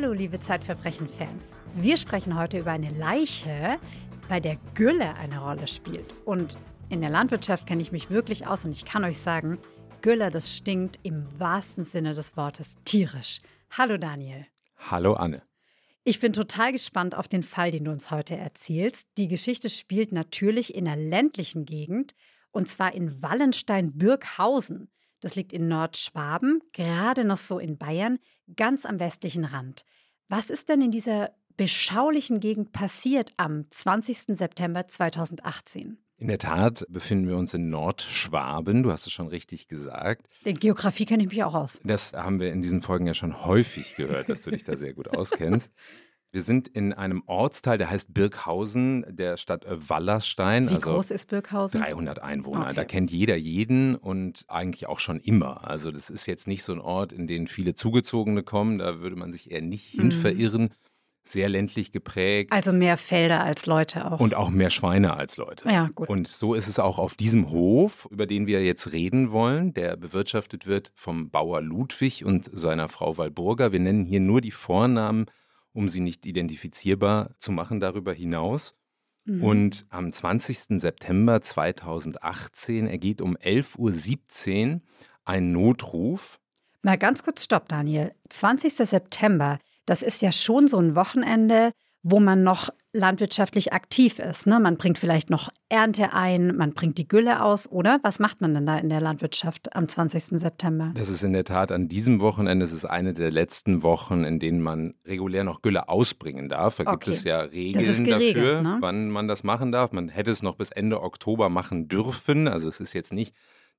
Hallo, liebe Zeitverbrechen-Fans. Wir sprechen heute über eine Leiche, bei der Gülle eine Rolle spielt. Und in der Landwirtschaft kenne ich mich wirklich aus und ich kann euch sagen, Gülle, das stinkt im wahrsten Sinne des Wortes tierisch. Hallo, Daniel. Hallo, Anne. Ich bin total gespannt auf den Fall, den du uns heute erzählst. Die Geschichte spielt natürlich in einer ländlichen Gegend und zwar in Wallenstein-Birkhausen. Das liegt in Nordschwaben, gerade noch so in Bayern, ganz am westlichen Rand. Was ist denn in dieser beschaulichen Gegend passiert am 20. September 2018? In der Tat befinden wir uns in Nordschwaben, du hast es schon richtig gesagt. In Geografie kenne ich mich auch aus. Das haben wir in diesen Folgen ja schon häufig gehört, dass du dich da sehr gut auskennst. Wir sind in einem Ortsteil, der heißt Birkhausen, der Stadt Wallerstein. Wie also groß ist Birkhausen? 300 Einwohner. Okay. Da kennt jeder jeden und eigentlich auch schon immer. Also das ist jetzt nicht so ein Ort, in den viele Zugezogene kommen. Da würde man sich eher nicht mhm. hin verirren. Sehr ländlich geprägt. Also mehr Felder als Leute auch. Und auch mehr Schweine als Leute. Ja, gut. Und so ist es auch auf diesem Hof, über den wir jetzt reden wollen, der bewirtschaftet wird vom Bauer Ludwig und seiner Frau Walburger. Wir nennen hier nur die Vornamen um sie nicht identifizierbar zu machen darüber hinaus. Mhm. Und am 20. September 2018 ergeht um 11.17 Uhr ein Notruf. Mal ganz kurz Stopp, Daniel. 20. September, das ist ja schon so ein Wochenende, wo man noch landwirtschaftlich aktiv ist. Ne? Man bringt vielleicht noch Ernte ein, man bringt die Gülle aus, oder? Was macht man denn da in der Landwirtschaft am 20. September? Das ist in der Tat an diesem Wochenende, es ist eine der letzten Wochen, in denen man regulär noch Gülle ausbringen darf. Da okay. gibt es ja Regeln dafür, ne? wann man das machen darf. Man hätte es noch bis Ende Oktober machen dürfen. Also es ist jetzt nicht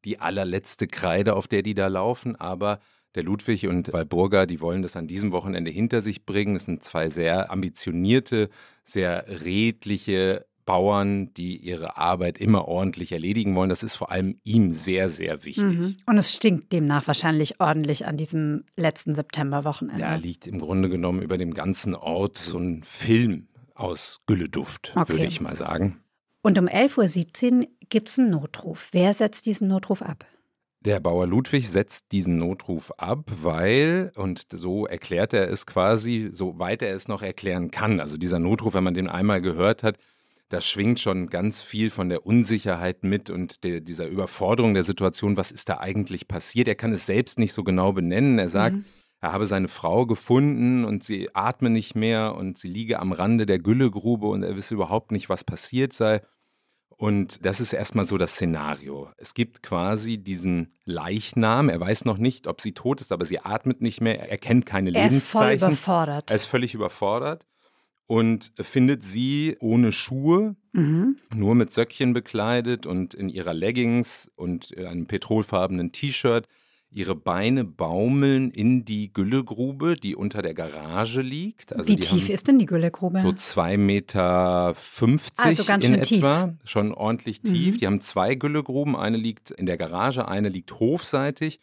die allerletzte Kreide, auf der die da laufen, aber der Ludwig und Walburga, die wollen das an diesem Wochenende hinter sich bringen. Es sind zwei sehr ambitionierte, sehr redliche Bauern, die ihre Arbeit immer ordentlich erledigen wollen. Das ist vor allem ihm sehr, sehr wichtig. Mhm. Und es stinkt demnach wahrscheinlich ordentlich an diesem letzten Septemberwochenende. Da liegt im Grunde genommen über dem ganzen Ort so ein Film aus Gülleduft, okay. würde ich mal sagen. Und um 11.17 Uhr gibt es einen Notruf. Wer setzt diesen Notruf ab? Der Bauer Ludwig setzt diesen Notruf ab, weil, und so erklärt er es quasi, soweit er es noch erklären kann. Also dieser Notruf, wenn man den einmal gehört hat, da schwingt schon ganz viel von der Unsicherheit mit und der, dieser Überforderung der Situation. Was ist da eigentlich passiert? Er kann es selbst nicht so genau benennen. Er sagt, mhm. er habe seine Frau gefunden und sie atme nicht mehr und sie liege am Rande der Güllegrube und er wisse überhaupt nicht, was passiert sei. Und das ist erstmal so das Szenario. Es gibt quasi diesen Leichnam. Er weiß noch nicht, ob sie tot ist, aber sie atmet nicht mehr. Er kennt keine er Lebenszeichen. Er ist voll überfordert. Er ist völlig überfordert und findet sie ohne Schuhe, mhm. nur mit Söckchen bekleidet und in ihrer Leggings und einem petrolfarbenen T-Shirt Ihre Beine baumeln in die Güllegrube, die unter der Garage liegt. Also Wie tief ist denn die Güllegrube? So 2,50 Meter also ganz in schön etwa. Tief. Schon ordentlich tief. Mhm. Die haben zwei Güllegruben. Eine liegt in der Garage, eine liegt hofseitig.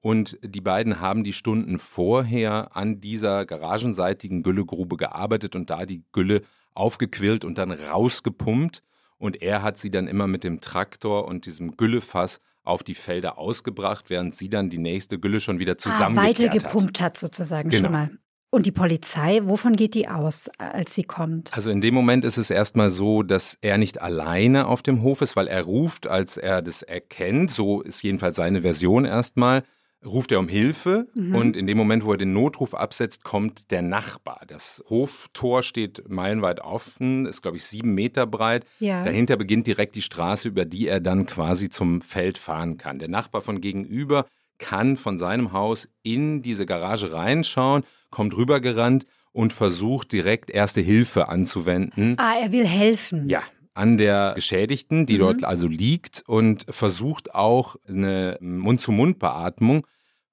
Und die beiden haben die Stunden vorher an dieser garagenseitigen Güllegrube gearbeitet und da die Gülle aufgequillt und dann rausgepumpt. Und er hat sie dann immer mit dem Traktor und diesem Güllefass auf die Felder ausgebracht, während sie dann die nächste Gülle schon wieder zusammengekehrt ah, weitergepumpt hat. hat sozusagen genau. schon mal. Und die Polizei, wovon geht die aus, als sie kommt? Also in dem Moment ist es erstmal so, dass er nicht alleine auf dem Hof ist, weil er ruft, als er das erkennt. So ist jedenfalls seine Version erstmal ruft er um Hilfe mhm. und in dem Moment, wo er den Notruf absetzt, kommt der Nachbar. Das Hoftor steht meilenweit offen, ist glaube ich sieben Meter breit. Ja. Dahinter beginnt direkt die Straße, über die er dann quasi zum Feld fahren kann. Der Nachbar von gegenüber kann von seinem Haus in diese Garage reinschauen, kommt rübergerannt und versucht direkt erste Hilfe anzuwenden. Ah, er will helfen. Ja, an der Geschädigten, die mhm. dort also liegt und versucht auch eine Mund-zu-Mund-Beatmung,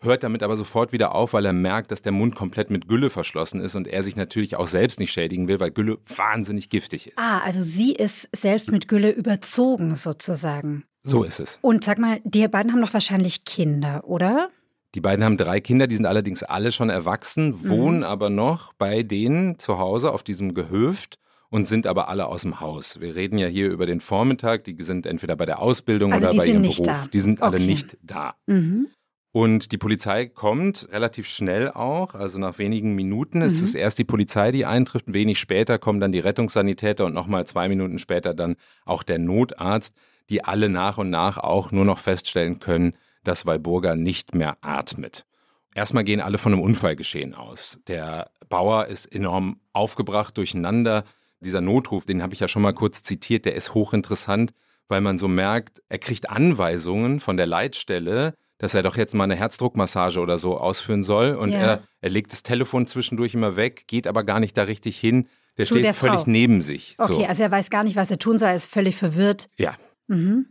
hört damit aber sofort wieder auf, weil er merkt, dass der Mund komplett mit Gülle verschlossen ist und er sich natürlich auch selbst nicht schädigen will, weil Gülle wahnsinnig giftig ist. Ah, also sie ist selbst mit Gülle überzogen sozusagen. So ist es. Und sag mal, die beiden haben doch wahrscheinlich Kinder, oder? Die beiden haben drei Kinder, die sind allerdings alle schon erwachsen, wohnen mhm. aber noch bei denen zu Hause auf diesem Gehöft und sind aber alle aus dem Haus. Wir reden ja hier über den Vormittag, die sind entweder bei der Ausbildung also oder bei ihrem Beruf. Da. Die sind okay. alle nicht da. Mhm. Und die Polizei kommt relativ schnell auch, also nach wenigen Minuten. Mhm. Es ist erst die Polizei, die eintrifft. Wenig später kommen dann die Rettungssanitäter und nochmal zwei Minuten später dann auch der Notarzt, die alle nach und nach auch nur noch feststellen können, dass Walburga nicht mehr atmet. Erstmal gehen alle von einem Unfallgeschehen aus. Der Bauer ist enorm aufgebracht, durcheinander. Dieser Notruf, den habe ich ja schon mal kurz zitiert, der ist hochinteressant, weil man so merkt, er kriegt Anweisungen von der Leitstelle, dass er doch jetzt mal eine Herzdruckmassage oder so ausführen soll. Und ja. er, er legt das Telefon zwischendurch immer weg, geht aber gar nicht da richtig hin. Der Zu steht der völlig neben sich. Okay, so. also er weiß gar nicht, was er tun soll, er ist völlig verwirrt. Ja. Mhm.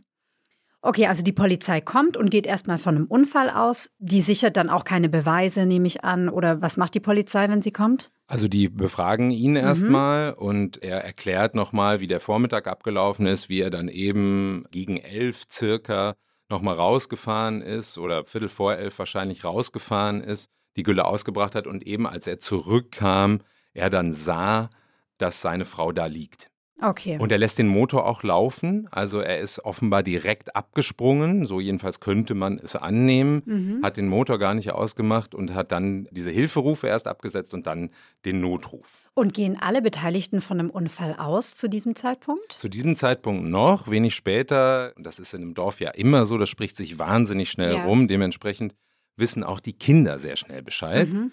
Okay, also die Polizei kommt und geht erstmal von einem Unfall aus. Die sichert dann auch keine Beweise, nehme ich an. Oder was macht die Polizei, wenn sie kommt? Also die befragen ihn erstmal mhm. und er erklärt nochmal, wie der Vormittag abgelaufen ist, wie er dann eben gegen elf circa nochmal rausgefahren ist oder Viertel vor elf wahrscheinlich rausgefahren ist, die Gülle ausgebracht hat und eben als er zurückkam, er dann sah, dass seine Frau da liegt. Okay. Und er lässt den Motor auch laufen. Also er ist offenbar direkt abgesprungen. So jedenfalls könnte man es annehmen. Mhm. Hat den Motor gar nicht ausgemacht und hat dann diese Hilferufe erst abgesetzt und dann den Notruf. Und gehen alle Beteiligten von einem Unfall aus zu diesem Zeitpunkt? Zu diesem Zeitpunkt noch. Wenig später, das ist in einem Dorf ja immer so, das spricht sich wahnsinnig schnell ja. rum. Dementsprechend wissen auch die Kinder sehr schnell Bescheid mhm.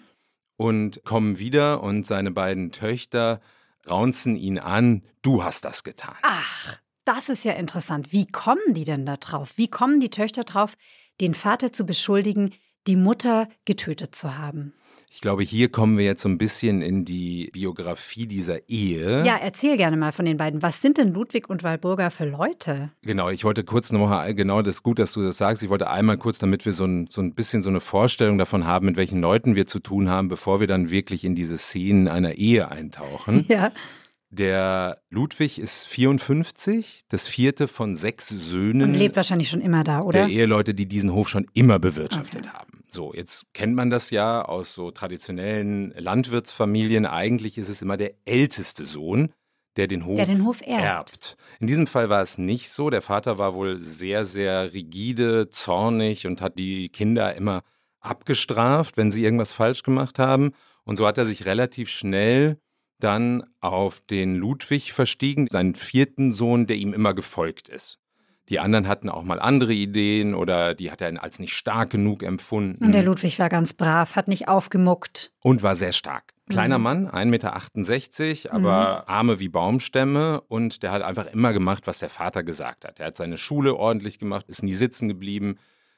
und kommen wieder und seine beiden Töchter raunzen ihn an, du hast das getan. Ach, das ist ja interessant. Wie kommen die denn da drauf? Wie kommen die Töchter drauf, den Vater zu beschuldigen, die Mutter getötet zu haben? Ich glaube, hier kommen wir jetzt so ein bisschen in die Biografie dieser Ehe. Ja, erzähl gerne mal von den beiden. Was sind denn Ludwig und Walburga für Leute? Genau, ich wollte kurz nochmal, genau das ist gut, dass du das sagst. Ich wollte einmal kurz, damit wir so ein, so ein bisschen so eine Vorstellung davon haben, mit welchen Leuten wir zu tun haben, bevor wir dann wirklich in diese Szenen einer Ehe eintauchen. Ja. Der Ludwig ist 54, das vierte von sechs Söhnen. Und lebt wahrscheinlich schon immer da, oder? Der Eheleute, die diesen Hof schon immer bewirtschaftet okay. haben. So, jetzt kennt man das ja aus so traditionellen Landwirtsfamilien. Eigentlich ist es immer der älteste Sohn, der den Hof, der den Hof erbt. erbt. In diesem Fall war es nicht so. Der Vater war wohl sehr, sehr rigide, zornig und hat die Kinder immer abgestraft, wenn sie irgendwas falsch gemacht haben. Und so hat er sich relativ schnell dann auf den Ludwig verstiegen, seinen vierten Sohn, der ihm immer gefolgt ist. Die anderen hatten auch mal andere Ideen oder die hat er als nicht stark genug empfunden. Und der Ludwig war ganz brav, hat nicht aufgemuckt. Und war sehr stark. Kleiner mhm. Mann, 1,68 Meter, aber mhm. Arme wie Baumstämme und der hat einfach immer gemacht, was der Vater gesagt hat. Er hat seine Schule ordentlich gemacht, ist nie sitzen geblieben,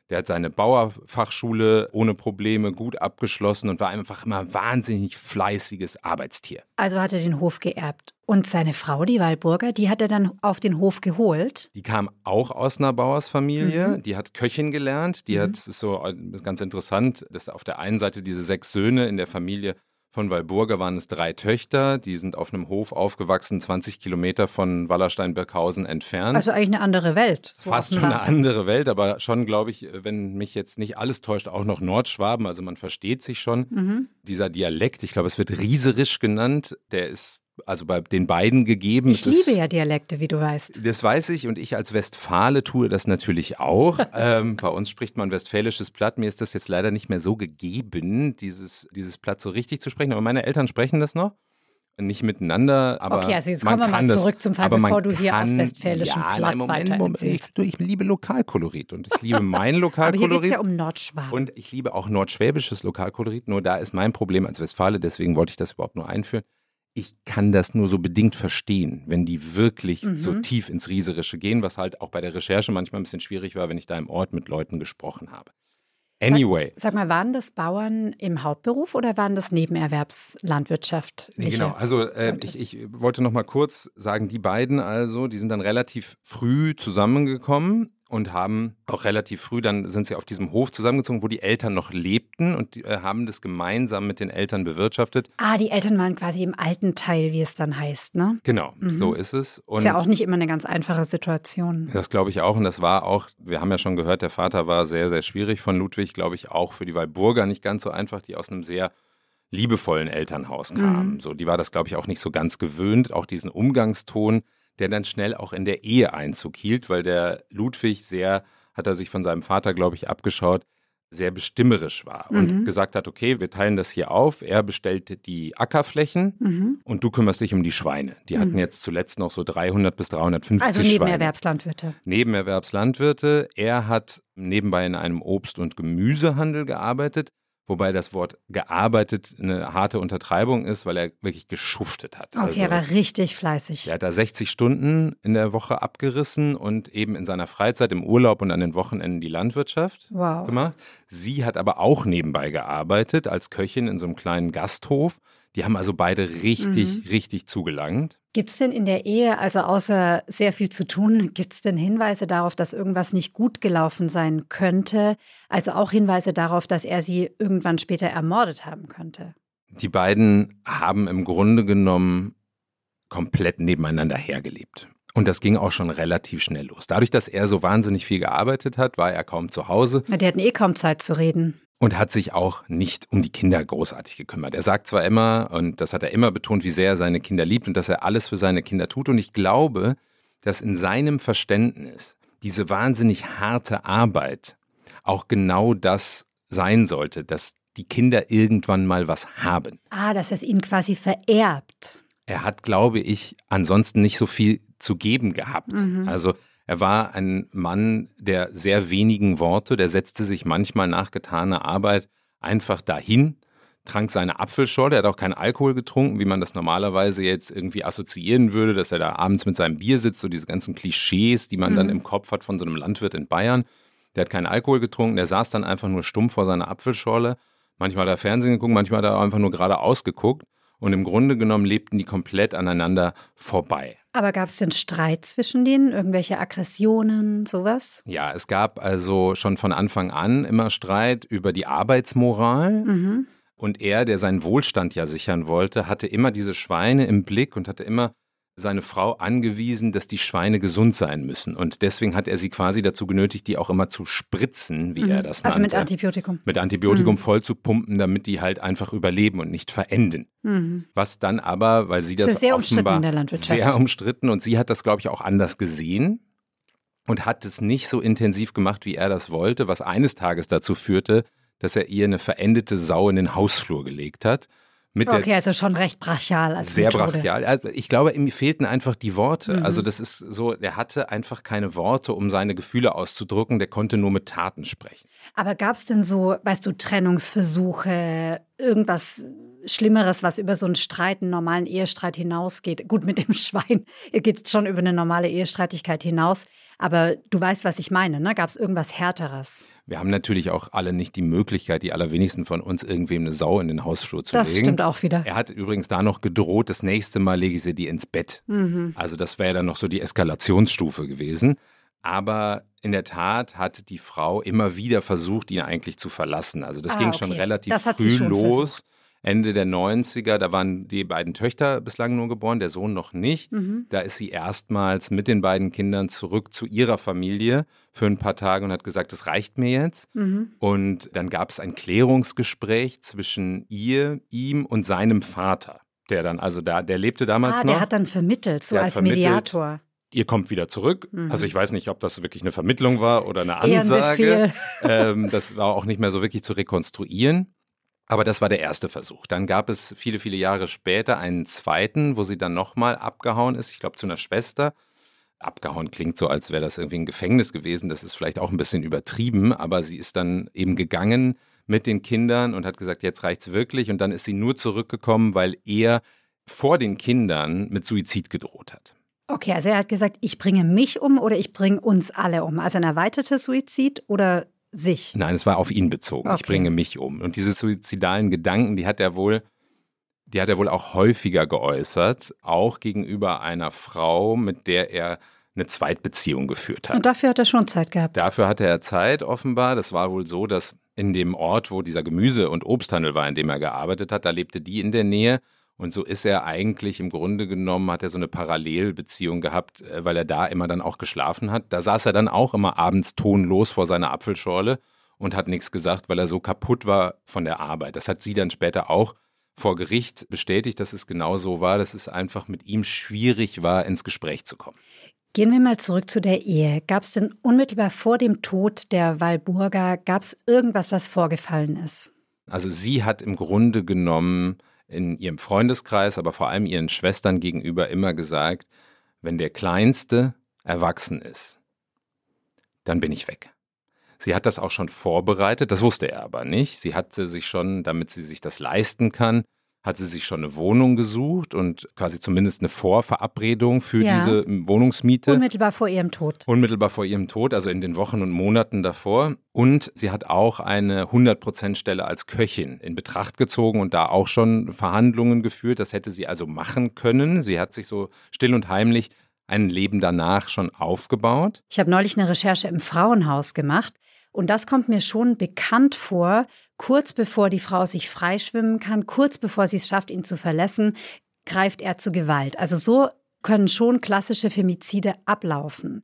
der hat seine Bauerfachschule ohne Probleme gut abgeschlossen und war einfach immer ein wahnsinnig fleißiges Arbeitstier. Also hat er den Hof geerbt. Und seine Frau, die Walburger, die hat er dann auf den Hof geholt. Die kam auch aus einer Bauersfamilie. Mhm. Die hat Köchin gelernt. Die mhm. hat, das ist so ganz interessant, dass auf der einen Seite diese sechs Söhne in der Familie von Walburga waren es drei Töchter, die sind auf einem Hof aufgewachsen, 20 Kilometer von Wallerstein-Birkhausen entfernt. Also eigentlich eine andere Welt. So Fast schon eine andere Welt, aber schon, glaube ich, wenn mich jetzt nicht alles täuscht, auch noch Nordschwaben. Also man versteht sich schon. Mhm. Dieser Dialekt, ich glaube, es wird rieserisch genannt, der ist also bei den beiden gegeben. Ich liebe ja Dialekte, wie du weißt. Das weiß ich und ich als Westfale tue das natürlich auch. ähm, bei uns spricht man westfälisches Platt. Mir ist das jetzt leider nicht mehr so gegeben, dieses, dieses Platt so richtig zu sprechen. Aber meine Eltern sprechen das noch. Nicht miteinander, aber. Okay, also jetzt kommen wir mal zurück zum Fall, bevor du hier kann, auf westfälischem ja, Platt Moment, Moment, ich, ich, liebe Lokalkolorit und ich liebe mein Lokalkolorit. aber hier geht ja um Nordschwaben. Und ich liebe auch nordschwäbisches Lokalkolorit. Nur da ist mein Problem als Westfale, deswegen wollte ich das überhaupt nur einführen ich kann das nur so bedingt verstehen, wenn die wirklich mhm. so tief ins Rieserische gehen, was halt auch bei der Recherche manchmal ein bisschen schwierig war, wenn ich da im Ort mit Leuten gesprochen habe. Anyway. Sag, sag mal, waren das Bauern im Hauptberuf oder waren das Nebenerwerbslandwirtschaft? Nee, genau, also äh, ich, ich wollte noch mal kurz sagen, die beiden also, die sind dann relativ früh zusammengekommen und haben auch relativ früh, dann sind sie auf diesem Hof zusammengezogen, wo die Eltern noch lebten und die, äh, haben das gemeinsam mit den Eltern bewirtschaftet. Ah, die Eltern waren quasi im alten Teil, wie es dann heißt, ne? Genau, mhm. so ist es. Und ist ja auch nicht immer eine ganz einfache Situation. Das glaube ich auch und das war auch, wir haben ja schon gehört, der Vater war sehr, sehr schwierig von Ludwig, glaube ich, auch für die Walburger nicht ganz so einfach, die aus einem sehr liebevollen Elternhaus kamen. Mhm. So, die war das, glaube ich, auch nicht so ganz gewöhnt, auch diesen Umgangston der dann schnell auch in der Ehe Einzug hielt, weil der Ludwig sehr, hat er sich von seinem Vater, glaube ich, abgeschaut, sehr bestimmerisch war und Mhm. gesagt hat, okay, wir teilen das hier auf. Er bestellt die Ackerflächen Mhm. und du kümmerst dich um die Schweine. Die hatten jetzt zuletzt noch so 300 bis 350 Also Schweine. Nebenerwerbslandwirte. Nebenerwerbslandwirte. Er hat nebenbei in einem Obst- und Gemüsehandel gearbeitet, wobei das Wort gearbeitet eine harte Untertreibung ist, weil er wirklich geschuftet hat. Okay, also, er war richtig fleißig. er hat da 60 Stunden in der Woche abgerissen und eben in seiner Freizeit, im Urlaub und an den Wochenenden die Landwirtschaft Wow. gemacht. Sie hat aber auch nebenbei gearbeitet als Köchin in so einem kleinen Gasthof. Die haben also beide richtig, richtig zugelangt. Gibt es denn in der Ehe, also außer sehr viel zu tun, gibt es denn Hinweise darauf, dass irgendwas nicht gut gelaufen sein könnte? Also auch Hinweise darauf, dass er sie irgendwann später ermordet haben könnte? Die beiden haben im Grunde genommen komplett nebeneinander hergelebt. Und das ging auch schon relativ schnell los. Dadurch, dass er so wahnsinnig viel gearbeitet hat, war er kaum zu Hause Ja, Die hatten eh kaum Zeit zu reden. Und hat sich auch nicht um die Kinder großartig gekümmert. Er sagt zwar immer, und das hat er immer betont, wie sehr er seine Kinder liebt und dass er alles für seine Kinder tut. Und ich glaube, dass in seinem Verständnis diese wahnsinnig harte Arbeit auch genau das sein sollte, dass die Kinder irgendwann mal was haben. Ah, dass es ihnen quasi vererbt. Er hat, glaube ich, ansonsten nicht so viel zu geben gehabt. Also er war ein Mann der sehr wenigen Worte, der setzte sich manchmal nach getaner Arbeit einfach dahin, trank seine Apfelschorle, er hat auch keinen Alkohol getrunken, wie man das normalerweise jetzt irgendwie assoziieren würde, dass er da abends mit seinem Bier sitzt, so diese ganzen Klischees, die man dann im Kopf hat von so einem Landwirt in Bayern. Der hat keinen Alkohol getrunken, der saß dann einfach nur stumm vor seiner Apfelschorle. Manchmal hat er Fernsehen geguckt, manchmal hat er einfach nur geradeaus geguckt. Und im Grunde genommen lebten die komplett aneinander vorbei. Aber gab es denn Streit zwischen denen? Irgendwelche Aggressionen, sowas? Ja, es gab also schon von Anfang an immer Streit über die Arbeitsmoral. Mhm. Und er, der seinen Wohlstand ja sichern wollte, hatte immer diese Schweine im Blick und hatte immer seine Frau angewiesen, dass die Schweine gesund sein müssen. Und deswegen hat er sie quasi dazu genötigt, die auch immer zu spritzen, wie er das Also mit. Antibiotikum. mit Antibiotikum voll zu pumpen, damit die halt einfach überleben und nicht verenden. Mhm. Was dann aber, weil sie Das das, ist sehr umstritten offenbar in der Landwirtschaft. sehr umstritten und sie hat das, glaube ich, auch anders gesehen und hat es nicht so intensiv gemacht, wie er das wollte, was eines Tages dazu führte, dass er ihr eine verendete Sau in den Hausflur gelegt hat. Mit Okay, also schon recht brachial als sehr Methode. brachial. Also ich glaube, ihm fehlten einfach die Worte. Mhm. Also das ist so, er hatte einfach keine Worte, um seine Gefühle auszudrücken. Der konnte nur mit Taten sprechen. Aber gab es denn so, weißt du, Trennungsversuche, irgendwas Schlimmeres, was über so einen Streit, einen normalen Ehestreit hinausgeht? Gut, mit dem Schwein geht schon über eine normale Ehestreitigkeit hinaus. Aber du weißt, was ich meine, ne? Gab es irgendwas Härteres? Wir haben natürlich auch alle nicht die Möglichkeit, die allerwenigsten von uns, irgendwem eine Sau in den Hausflur zu Das legen. stimmt auch wieder. Er hat übrigens da noch gedroht, das nächste Mal lege ich sie die ins Bett. Mhm. Also das wäre dann noch so die Eskalationsstufe gewesen. Aber in der Tat hat die Frau immer wieder versucht, ihn eigentlich zu verlassen. Also das Ah, ging schon okay. relativ Das früh schon los. versucht. Ende der 90er, da waren die beiden Töchter bislang nur geboren, der Sohn noch nicht. Mhm. Da ist sie erstmals mit den beiden Kindern zurück zu ihrer Familie für ein paar Tage und hat gesagt, das reicht mir jetzt. Mhm. Und dann gab es ein Klärungsgespräch zwischen ihr, ihm und seinem Vater. Der dann, also da, der lebte damals Ah, noch. der hat dann vermittelt, so Der als vermittelt. Mediator. ihr kommt wieder zurück. Mhm. Also ich weiß nicht, ob das wirklich eine Vermittlung war oder eine ein Ansage. Befehl. ähm, das war auch nicht mehr so wirklich zu rekonstruieren. Aber das war der erste Versuch. Dann gab es viele, viele Jahre später einen zweiten, wo sie dann nochmal abgehauen ist, ich glaube zu einer Schwester. Abgehauen klingt so, als wäre das irgendwie ein Gefängnis gewesen. Das ist vielleicht auch ein bisschen übertrieben, aber sie ist dann eben gegangen mit den Kindern und hat gesagt, jetzt reicht's wirklich. Und dann ist sie nur zurückgekommen, weil er vor den Kindern mit Suizid gedroht hat. Okay, also er hat gesagt, ich bringe mich um oder ich bringe uns alle um. Also ein erweitertes Suizid oder sich? Nein, es war auf ihn bezogen. Ich Okay. bringe mich um. Und diese suizidalen Gedanken, die hat er wohl, die hat er wohl auch häufiger geäußert, auch gegenüber einer Frau, mit der er eine Zweitbeziehung geführt hat. Und dafür hat er schon Zeit gehabt. Dafür hatte er Zeit offenbar. Das war wohl so, dass in dem Ort, wo dieser Gemüse- und Obsthandel war, in dem er gearbeitet hat, da lebte die in der Nähe. Und so ist er eigentlich im Grunde genommen, hat er so eine Parallelbeziehung gehabt, äh, weil er da immer dann auch geschlafen hat. Da saß er dann auch immer abends tonlos vor seiner Apfelschorle und hat nichts gesagt, weil er so kaputt war von der Arbeit. Das hat sie dann später auch vor Gericht bestätigt, dass es genau so war, dass es einfach mit ihm schwierig war, ins Gespräch zu kommen. Gehen wir mal zurück zu der Ehe. Gab es denn unmittelbar vor dem Tod der Walburga, gab es irgendwas, was vorgefallen ist? Also sie hat im Grunde genommen in ihrem Freundeskreis, aber vor allem ihren Schwestern gegenüber immer gesagt, wenn der Kleinste erwachsen ist, dann bin ich weg. Sie hat das auch schon vorbereitet, das wusste er aber nicht. Sie hatte sich schon, damit sie sich das leisten kann, hat sie sich schon eine Wohnung gesucht und quasi zumindest eine Vorverabredung für ja. diese Wohnungsmiete. Unmittelbar vor ihrem Tod. Unmittelbar vor ihrem Tod, also in den Wochen und Monaten davor. Und sie hat auch eine 100%-Stelle als Köchin in Betracht gezogen und da auch schon Verhandlungen geführt. Das hätte sie also machen können. Sie hat sich so still und heimlich ein Leben danach schon aufgebaut. Ich habe neulich eine Recherche im Frauenhaus gemacht. Und das kommt mir schon bekannt vor, kurz bevor die Frau sich freischwimmen kann, kurz bevor sie es schafft, ihn zu verlassen, greift er zu Gewalt. Also so können schon klassische Femizide ablaufen.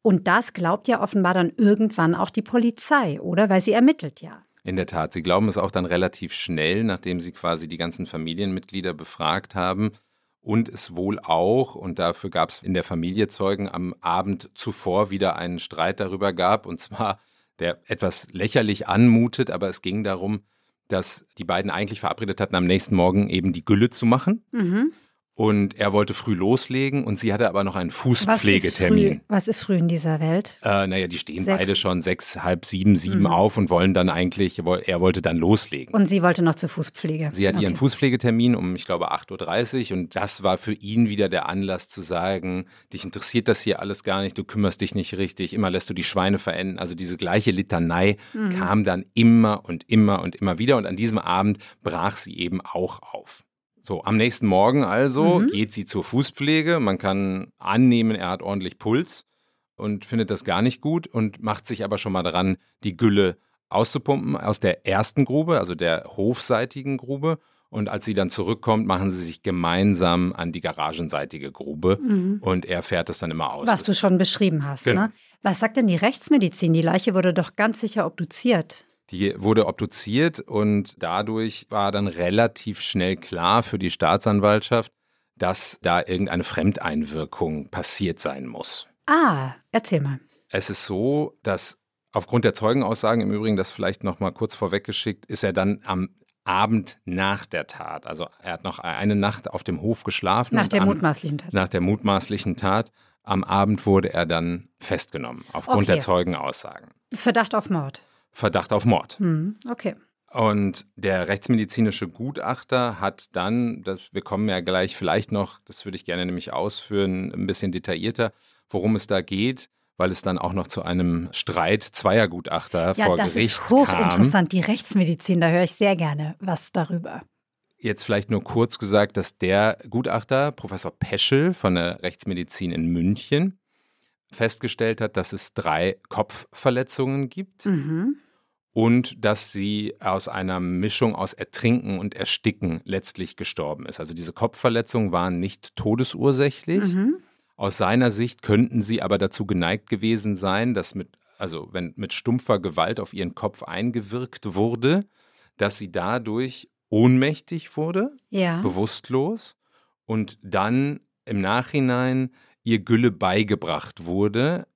Und das glaubt ja offenbar dann irgendwann auch die Polizei, oder? Weil sie ermittelt ja. In der Tat, sie glauben es auch dann relativ schnell, nachdem sie quasi die ganzen Familienmitglieder befragt haben. Und es wohl auch, und dafür gab es in der Familie Zeugen, am Abend zuvor wieder einen Streit darüber gab. Und zwar der etwas lächerlich anmutet, aber es ging darum, dass die beiden eigentlich verabredet hatten, am nächsten Morgen eben die Gülle zu machen. Mhm. Und er wollte früh loslegen und sie hatte aber noch einen Fußpflegetermin. Was ist früh, was ist früh in dieser Welt? Äh, naja, die stehen sechs. beide schon sechs, halb sieben, sieben mhm. auf und wollen dann eigentlich, er wollte dann loslegen. Und sie wollte noch zur Fußpflege. Sie hat okay. ihren Fußpflegetermin um, ich glaube, 8.30 Uhr und das war für ihn wieder der Anlass zu sagen, dich interessiert das hier alles gar nicht, du kümmerst dich nicht richtig, immer lässt du die Schweine verenden. Also diese gleiche Litanei mhm. kam dann immer und immer und immer wieder und an diesem Abend brach sie eben auch auf. So, am nächsten Morgen also mhm. geht sie zur Fußpflege. Man kann annehmen, er hat ordentlich Puls und findet das gar nicht gut und macht sich aber schon mal daran, die Gülle auszupumpen aus der ersten Grube, also der hofseitigen Grube. Und als sie dann zurückkommt, machen sie sich gemeinsam an die garagenseitige Grube mhm. und er fährt es dann immer aus. Was du schon beschrieben hast. Genau. Ne? Was sagt denn die Rechtsmedizin? Die Leiche wurde doch ganz sicher obduziert. Die wurde obduziert und dadurch war dann relativ schnell klar für die Staatsanwaltschaft, dass da irgendeine Fremdeinwirkung passiert sein muss. Ah, erzähl mal. Es ist so, dass aufgrund der Zeugenaussagen, im Übrigen das vielleicht noch mal kurz vorweggeschickt, ist er dann am Abend nach der Tat. Also er hat noch eine Nacht auf dem Hof geschlafen. Nach der am, mutmaßlichen Tat. Nach der mutmaßlichen Tat. Am Abend wurde er dann festgenommen, aufgrund okay. der Zeugenaussagen. Verdacht auf Mord. Verdacht auf Mord. Hm, okay. Und der rechtsmedizinische Gutachter hat dann, das, wir kommen ja gleich vielleicht noch, das würde ich gerne nämlich ausführen, ein bisschen detaillierter, worum es da geht, weil es dann auch noch zu einem Streit zweier Gutachter ja, vor Gericht kam. Ja, das ist hochinteressant, die Rechtsmedizin, da höre ich sehr gerne was darüber. Jetzt vielleicht nur kurz gesagt, dass der Gutachter, Professor Peschel von der Rechtsmedizin in München, festgestellt hat, dass es drei Kopfverletzungen gibt mhm. und dass sie aus einer Mischung aus Ertrinken und Ersticken letztlich gestorben ist. Also diese Kopfverletzungen waren nicht todesursächlich. Mhm. Aus seiner Sicht könnten sie aber dazu geneigt gewesen sein, dass mit, also wenn mit stumpfer Gewalt auf ihren Kopf eingewirkt wurde, dass sie dadurch ohnmächtig wurde, ja. bewusstlos und dann im Nachhinein ihr Gülle beigebracht wurde.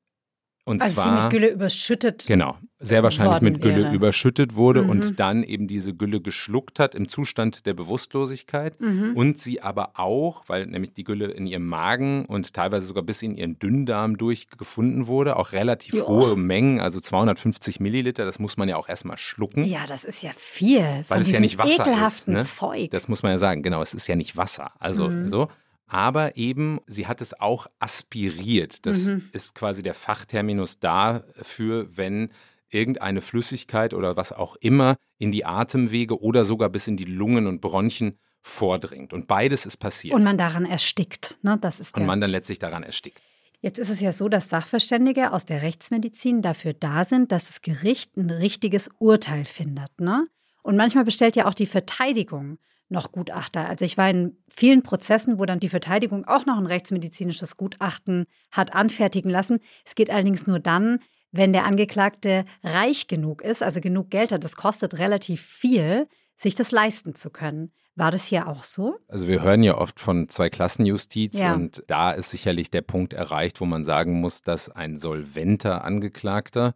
Und also zwar, sie mit Gülle überschüttet. Genau, sehr wahrscheinlich mit Gülle wäre. überschüttet wurde mhm. und dann eben diese Gülle geschluckt hat im Zustand der Bewusstlosigkeit mhm. und sie aber auch, weil nämlich die Gülle in ihrem Magen und teilweise sogar bis in ihren Dünndarm durchgefunden wurde, auch relativ jo. hohe Mengen, also 250 Milliliter, das muss man ja auch erstmal schlucken. Ja, das ist ja viel. Weil es ja nicht Wasser ist. Ne? Zeug. Das muss man ja sagen, genau, es ist ja nicht Wasser. Also mhm. so aber eben, sie hat es auch aspiriert. Das mhm. ist quasi der Fachterminus dafür, wenn irgendeine Flüssigkeit oder was auch immer in die Atemwege oder sogar bis in die Lungen und Bronchien vordringt. Und beides ist passiert. Und man daran erstickt. Ne? Das ist und man dann letztlich daran erstickt. Jetzt ist es ja so, dass Sachverständige aus der Rechtsmedizin dafür da sind, dass das Gericht ein richtiges Urteil findet. Ne? Und manchmal bestellt ja auch die Verteidigung noch Gutachter. Also ich war in vielen Prozessen, wo dann die Verteidigung auch noch ein rechtsmedizinisches Gutachten hat anfertigen lassen. Es geht allerdings nur dann, wenn der Angeklagte reich genug ist, also genug Geld hat. Das kostet relativ viel, sich das leisten zu können. War das hier auch so? Also wir hören ja oft von Zweiklassenjustiz Ja. und da ist sicherlich der Punkt erreicht, wo man sagen muss, dass ein solventer Angeklagter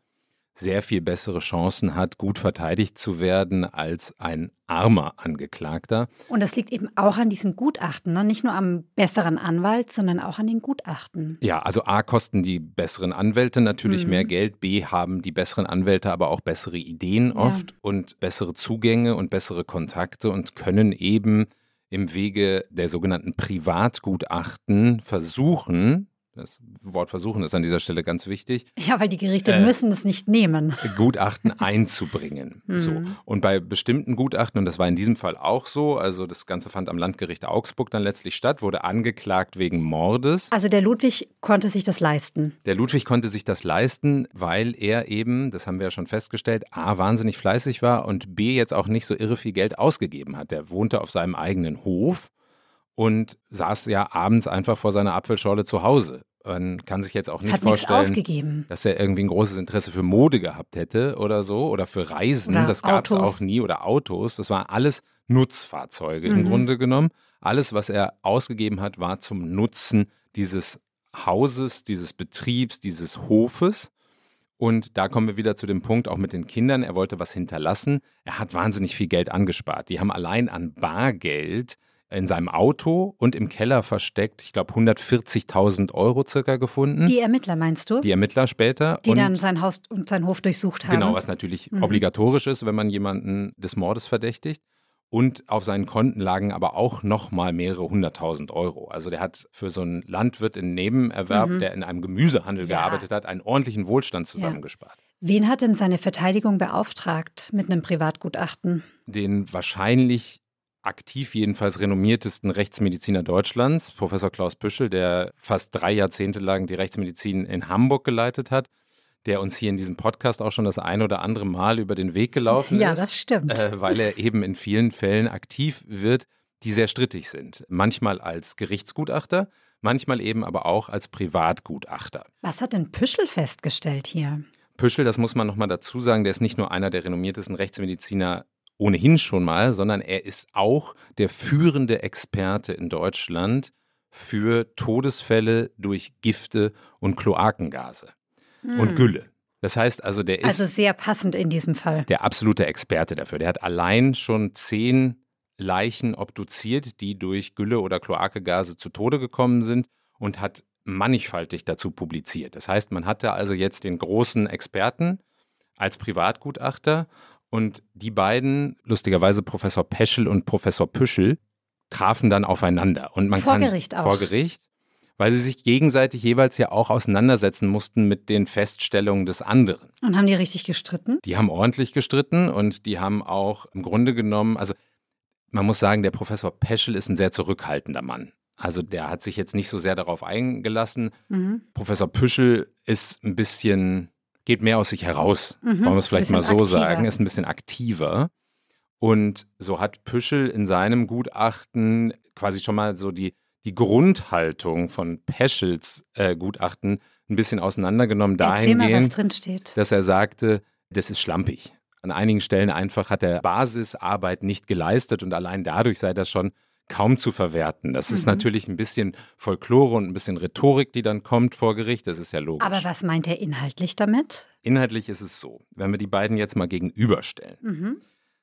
sehr viel bessere Chancen hat, gut verteidigt zu werden als ein armer Angeklagter. Und das liegt eben auch an diesen Gutachten, ne? nicht nur am besseren Anwalt, sondern auch an den Gutachten. Ja, also A kosten die besseren Anwälte natürlich Mhm. mehr Geld, B haben die besseren Anwälte aber auch bessere Ideen Ja. oft und bessere Zugänge und bessere Kontakte und können eben im Wege der sogenannten Privatgutachten versuchen, das Wort versuchen ist an dieser Stelle ganz wichtig, Ja, weil die Gerichte Äh. müssen es nicht nehmen. Gutachten einzubringen. So. Mhm. Und bei bestimmten Gutachten, und das war in diesem Fall auch so, also das Ganze fand am Landgericht Augsburg dann letztlich statt, wurde angeklagt wegen Mordes. Also der Ludwig konnte sich das leisten. Der Ludwig konnte sich das leisten, weil er eben, das haben wir ja schon festgestellt, A, wahnsinnig fleißig war und B, jetzt auch nicht so irre viel Geld ausgegeben hat. Der wohnte auf seinem eigenen Hof und saß ja abends einfach vor seiner Apfelschorle zu Hause. Man kann sich jetzt auch nicht Hat vorstellen, ausgegeben. dass er irgendwie ein großes Interesse für Mode gehabt hätte oder so oder für Reisen. Oder das gab es auch nie oder Autos. Das war alles Nutzfahrzeuge im Mhm. Grunde genommen. Alles, was er ausgegeben hat, war zum Nutzen dieses Hauses, dieses Betriebs, dieses Hofes. Und da kommen wir wieder zu dem Punkt, auch mit den Kindern. Er wollte was hinterlassen. Er hat wahnsinnig viel Geld angespart. Die haben allein an Bargeld in seinem Auto und im Keller versteckt, ich glaube, 140.000 Euro circa gefunden. Die Ermittler meinst du? Die Ermittler später. die dann sein Haus und seinen Hof durchsucht haben. Genau, was natürlich Mhm. obligatorisch ist, wenn man jemanden des Mordes verdächtigt. Und auf seinen Konten lagen aber auch nochmal mehrere hunderttausend Euro. Also der hat für so einen Landwirt in Nebenerwerb, Mhm. der in einem Gemüsehandel Ja. gearbeitet hat, einen ordentlichen Wohlstand zusammengespart. Wen hat denn seine Verteidigung beauftragt mit einem Privatgutachten? Den wahrscheinlich aktiv jedenfalls renommiertesten Rechtsmediziner Deutschlands, Professor Klaus Püschel, der fast drei Jahrzehnte lang die Rechtsmedizin in Hamburg geleitet hat, der uns hier in diesem Podcast auch schon das ein oder andere Mal über den Weg gelaufen Ja, ist. das stimmt. äh, weil er eben in vielen Fällen aktiv wird, die sehr strittig sind. Manchmal als Gerichtsgutachter, manchmal eben aber auch als Privatgutachter. Was hat denn Püschel festgestellt hier? Püschel, das muss man nochmal dazu sagen, der ist nicht nur einer der renommiertesten Rechtsmediziner ohnehin schon mal, sondern er ist auch der führende Experte in Deutschland für Todesfälle durch Gifte und Kloakengase und Gülle. Das heißt also, der ist Also sehr passend in diesem Fall. der absolute Experte dafür. Der hat allein schon zehn Leichen obduziert, die durch Gülle oder Kloakegase zu Tode gekommen sind und hat mannigfaltig dazu publiziert. Das heißt, man hatte also jetzt den großen Experten als Privatgutachter und die beiden, lustigerweise Professor Peschel und Professor Püschel, trafen dann aufeinander. Und man Vor kann, Gericht auch. Vor Gericht, weil sie sich gegenseitig jeweils ja auch auseinandersetzen mussten mit den Feststellungen des anderen. Und haben die richtig gestritten? Die haben ordentlich gestritten und die haben auch im Grunde genommen, also man muss sagen, der Professor Peschel ist ein sehr zurückhaltender Mann. Also der hat sich jetzt nicht so sehr darauf eingelassen. Mhm. Professor Püschel ist ein bisschen, geht mehr aus sich heraus, Mhm, wollen wir es vielleicht mal so aktiver. sagen, ist ein bisschen aktiver. Und so hat Püschel in seinem Gutachten quasi schon mal so die, die Grundhaltung von Peschels äh, Gutachten ein bisschen auseinandergenommen mal, dahingehend, drin steht. dass er sagte, das ist schlampig. An einigen Stellen einfach hat er Basisarbeit nicht geleistet und allein dadurch sei das schon kaum zu verwerten. Das ist Mhm. natürlich ein bisschen Folklore und ein bisschen Rhetorik, die dann kommt vor Gericht. Das ist ja logisch. Aber was meint er inhaltlich damit? Inhaltlich ist es so, wenn wir die beiden jetzt mal gegenüberstellen. Mhm.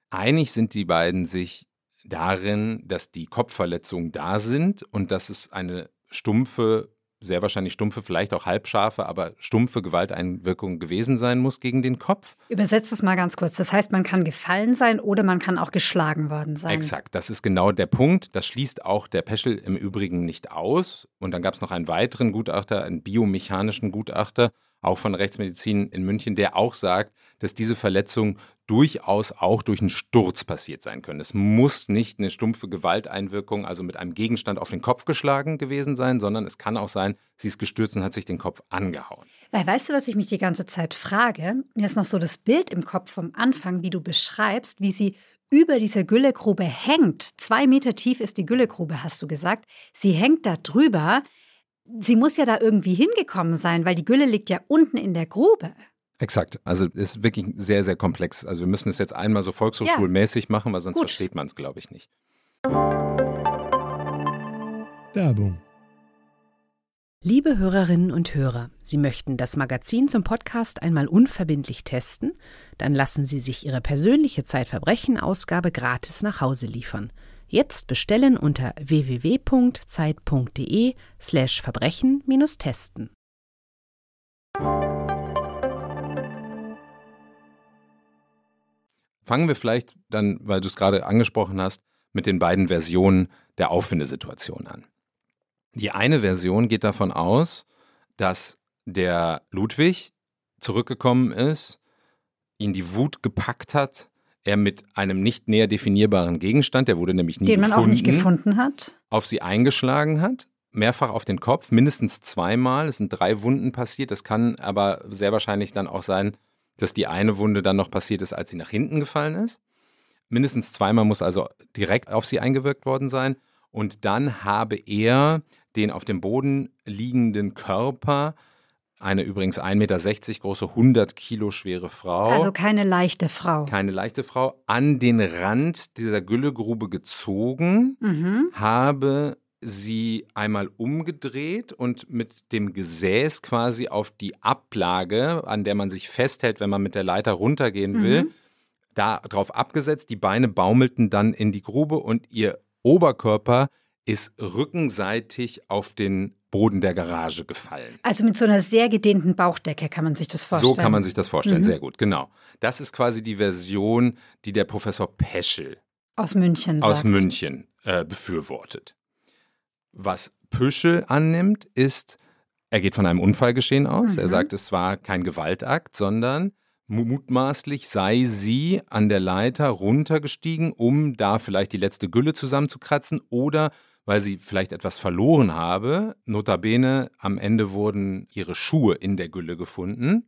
Einig sind die beiden sich darin, dass die Kopfverletzungen da sind und dass es eine stumpfe, sehr wahrscheinlich stumpfe, vielleicht auch halbscharfe, aber stumpfe Gewalteinwirkung gewesen sein muss gegen den Kopf. Übersetzt es mal ganz kurz. Das heißt, man kann gefallen sein oder man kann auch geschlagen worden sein. Exakt, das ist genau der Punkt. Das schließt auch der Peschel im Übrigen nicht aus. Und dann gab es noch einen weiteren Gutachter, einen biomechanischen Gutachter, auch von Rechtsmedizin in München, der auch sagt, dass diese Verletzungen durchaus auch durch einen Sturz passiert sein können. Es muss nicht eine stumpfe Gewalteinwirkung, also mit einem Gegenstand auf den Kopf geschlagen gewesen sein, sondern es kann auch sein, sie ist gestürzt und hat sich den Kopf angehauen. Weil weißt du, was ich mich die ganze Zeit frage? Mir ist noch so das Bild im Kopf vom Anfang, wie du beschreibst, wie sie über dieser Güllegrube hängt. Zwei Meter tief ist die Güllegrube, hast du gesagt. Sie hängt da drüber. Sie muss ja da irgendwie hingekommen sein, weil die Gülle liegt ja unten in der Grube. Exakt. Also ist wirklich sehr, sehr komplex. Also wir müssen es jetzt einmal so volkshochschulmäßig ja. machen, weil sonst Gut. versteht man es, glaube ich, nicht. Werbung. Liebe Hörerinnen und Hörer, Sie möchten das Magazin zum Podcast einmal unverbindlich testen? Dann lassen Sie sich Ihre persönliche Zeitverbrechen-Ausgabe gratis nach Hause liefern. Jetzt bestellen unter www.zeit.de Fangen wir vielleicht dann, weil du es gerade angesprochen hast, mit den beiden Versionen der Auffindesituation an. Die eine Version geht davon aus, dass der Ludwig zurückgekommen ist, ihn die Wut gepackt hat, er mit einem nicht näher definierbaren Gegenstand, der wurde nämlich nie Den gefunden, man auch nicht gefunden hat, auf sie eingeschlagen hat, mehrfach auf den Kopf, mindestens zweimal. Es sind drei Wunden passiert. Es kann aber sehr wahrscheinlich dann auch sein, dass die eine Wunde dann noch passiert ist, als sie nach hinten gefallen ist. Mindestens zweimal muss also direkt auf sie eingewirkt worden sein. Und dann habe er den auf dem Boden liegenden Körper, eine übrigens 1,60 Meter große, 100 Kilo schwere Frau. Also keine leichte Frau. Keine leichte Frau, an den Rand dieser Güllegrube gezogen, mhm. habe sie einmal umgedreht und mit dem Gesäß quasi auf die Ablage, an der man sich festhält, wenn man mit der Leiter runtergehen will, mhm. darauf abgesetzt. Die Beine baumelten dann in die Grube und ihr Oberkörper ist rückenseitig auf den Boden der Garage gefallen. Also mit so einer sehr gedehnten Bauchdecke kann man sich das vorstellen. So kann man sich das vorstellen, mhm. sehr gut, genau. Das ist quasi die Version, die der Professor Peschel aus München, aus München äh, befürwortet. Was Püschel annimmt, ist, er geht von einem Unfallgeschehen aus. Mhm. Er sagt, es war kein Gewaltakt, sondern mutmaßlich sei sie an der Leiter runtergestiegen, um da vielleicht die letzte Gülle zusammenzukratzen oder weil sie vielleicht etwas verloren habe. Notabene, am Ende wurden ihre Schuhe in der Gülle gefunden.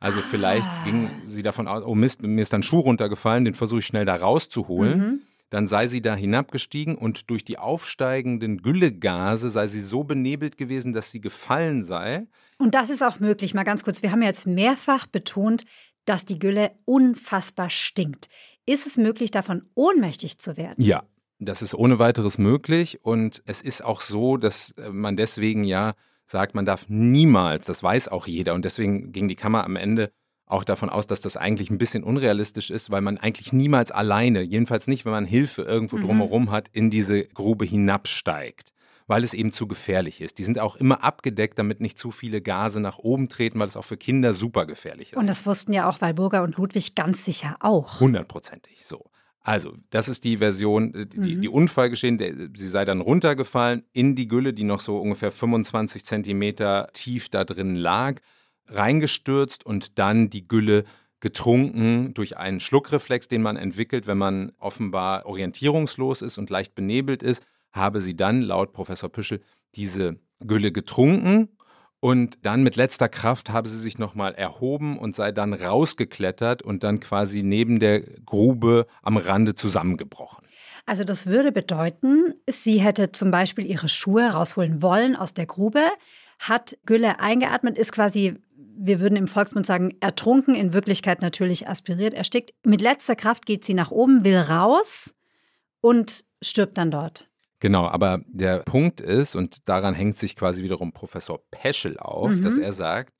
Also ah. vielleicht ging sie davon aus, oh Mist, mir ist dann Schuh runtergefallen, den versuche ich schnell da rauszuholen. Mhm dann sei sie da hinabgestiegen und durch die aufsteigenden Güllegase sei sie so benebelt gewesen, dass sie gefallen sei. Und das ist auch möglich. Mal ganz kurz, wir haben jetzt mehrfach betont, dass die Gülle unfassbar stinkt. Ist es möglich, davon ohnmächtig zu werden? Ja, das ist ohne weiteres möglich. Und es ist auch so, dass äh, man deswegen ja sagt, man darf niemals, das weiß auch jeder, und deswegen ging die Kammer am Ende auch davon aus, dass das eigentlich ein bisschen unrealistisch ist, weil man eigentlich niemals alleine, jedenfalls nicht, wenn man Hilfe irgendwo mhm. drumherum hat, in diese Grube hinabsteigt, weil es eben zu gefährlich ist. Die sind auch immer abgedeckt, damit nicht zu viele Gase nach oben treten, weil es auch für Kinder super gefährlich ist. Und das wussten ja auch Walburga und Ludwig ganz sicher auch. Hundertprozentig so. Also, das ist die Version, äh, die, mhm. die Unfallgeschehen, der, sie sei dann runtergefallen in die Gülle, die noch so ungefähr 25 Zentimeter tief da drin lag reingestürzt und dann die Gülle getrunken durch einen Schluckreflex, den man entwickelt, wenn man offenbar orientierungslos ist und leicht benebelt ist, habe sie dann laut Professor Püschel diese Gülle getrunken und dann mit letzter Kraft habe sie sich nochmal erhoben und sei dann rausgeklettert und dann quasi neben der Grube am Rande zusammengebrochen. Also das würde bedeuten, sie hätte zum Beispiel ihre Schuhe rausholen wollen aus der Grube, hat Gülle eingeatmet, ist quasi wir würden im Volksmund sagen, ertrunken, in Wirklichkeit natürlich aspiriert, erstickt. Mit letzter Kraft geht sie nach oben, will raus und stirbt dann dort. Genau, aber der Punkt ist, und daran hängt sich quasi wiederum Professor Peschel auf, mhm. dass er sagt,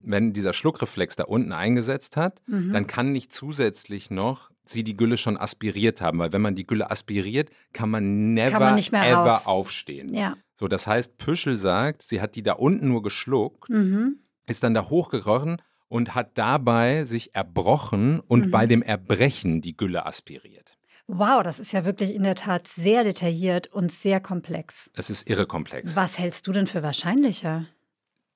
wenn dieser Schluckreflex da unten eingesetzt hat, mhm. dann kann nicht zusätzlich noch sie die Gülle schon aspiriert haben, weil wenn man die Gülle aspiriert, kann man never kann man ever raus. aufstehen. Ja. So, das heißt, Püschel sagt, sie hat die da unten nur geschluckt mhm ist dann da hochgekrochen und hat dabei sich erbrochen und mhm. bei dem Erbrechen die Gülle aspiriert. Wow, das ist ja wirklich in der Tat sehr detailliert und sehr komplex. Es ist irre komplex. Was hältst du denn für wahrscheinlicher?